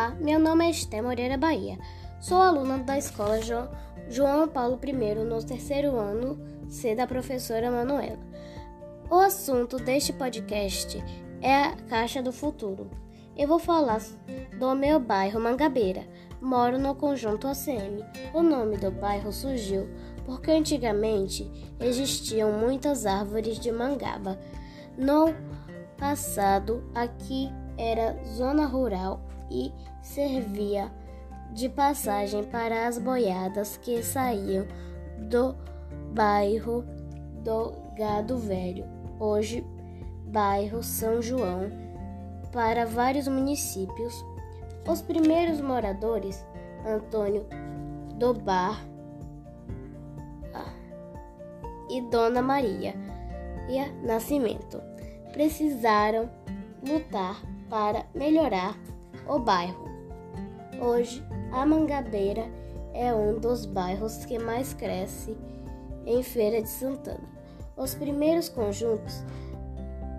Olá, meu nome é Esté Moreira Bahia. Sou aluna da escola jo João Paulo I no terceiro ano C da professora Manuela. O assunto deste podcast é a Caixa do Futuro. Eu vou falar do meu bairro Mangabeira. Moro no conjunto ACM. O nome do bairro surgiu porque antigamente existiam muitas árvores de mangaba. No passado, aqui era zona rural e servia de passagem para as boiadas que saíam do bairro do Gado Velho, hoje bairro São João, para vários municípios. Os primeiros moradores, Antônio do Bar ah, e Dona Maria e Nascimento, precisaram lutar para melhorar o bairro. Hoje, a Mangabeira é um dos bairros que mais cresce em Feira de Santana. Os primeiros conjuntos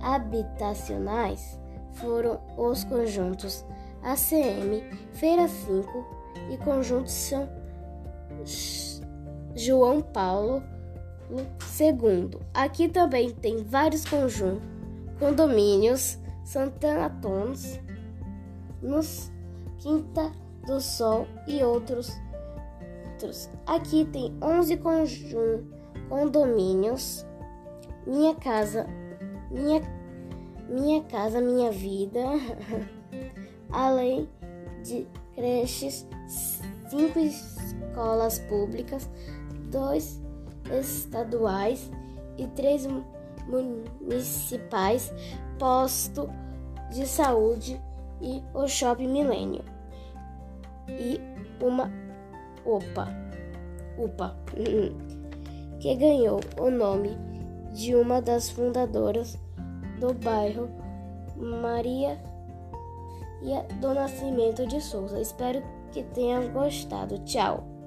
habitacionais foram os conjuntos ACM, Feira 5 e conjuntos São João Paulo II. Aqui também tem vários conjuntos, condomínios Santana Tons, nos Quinta do Sol e outros. outros. Aqui tem 11 condomínios. Minha casa, minha, minha casa, minha vida. Além de creches, cinco escolas públicas, dois estaduais e três municipais, posto de saúde e o Shopping Milênio. E uma OPA, UPA, que ganhou o nome de uma das fundadoras do bairro, Maria e do Nascimento de Souza. Espero que tenham gostado. Tchau!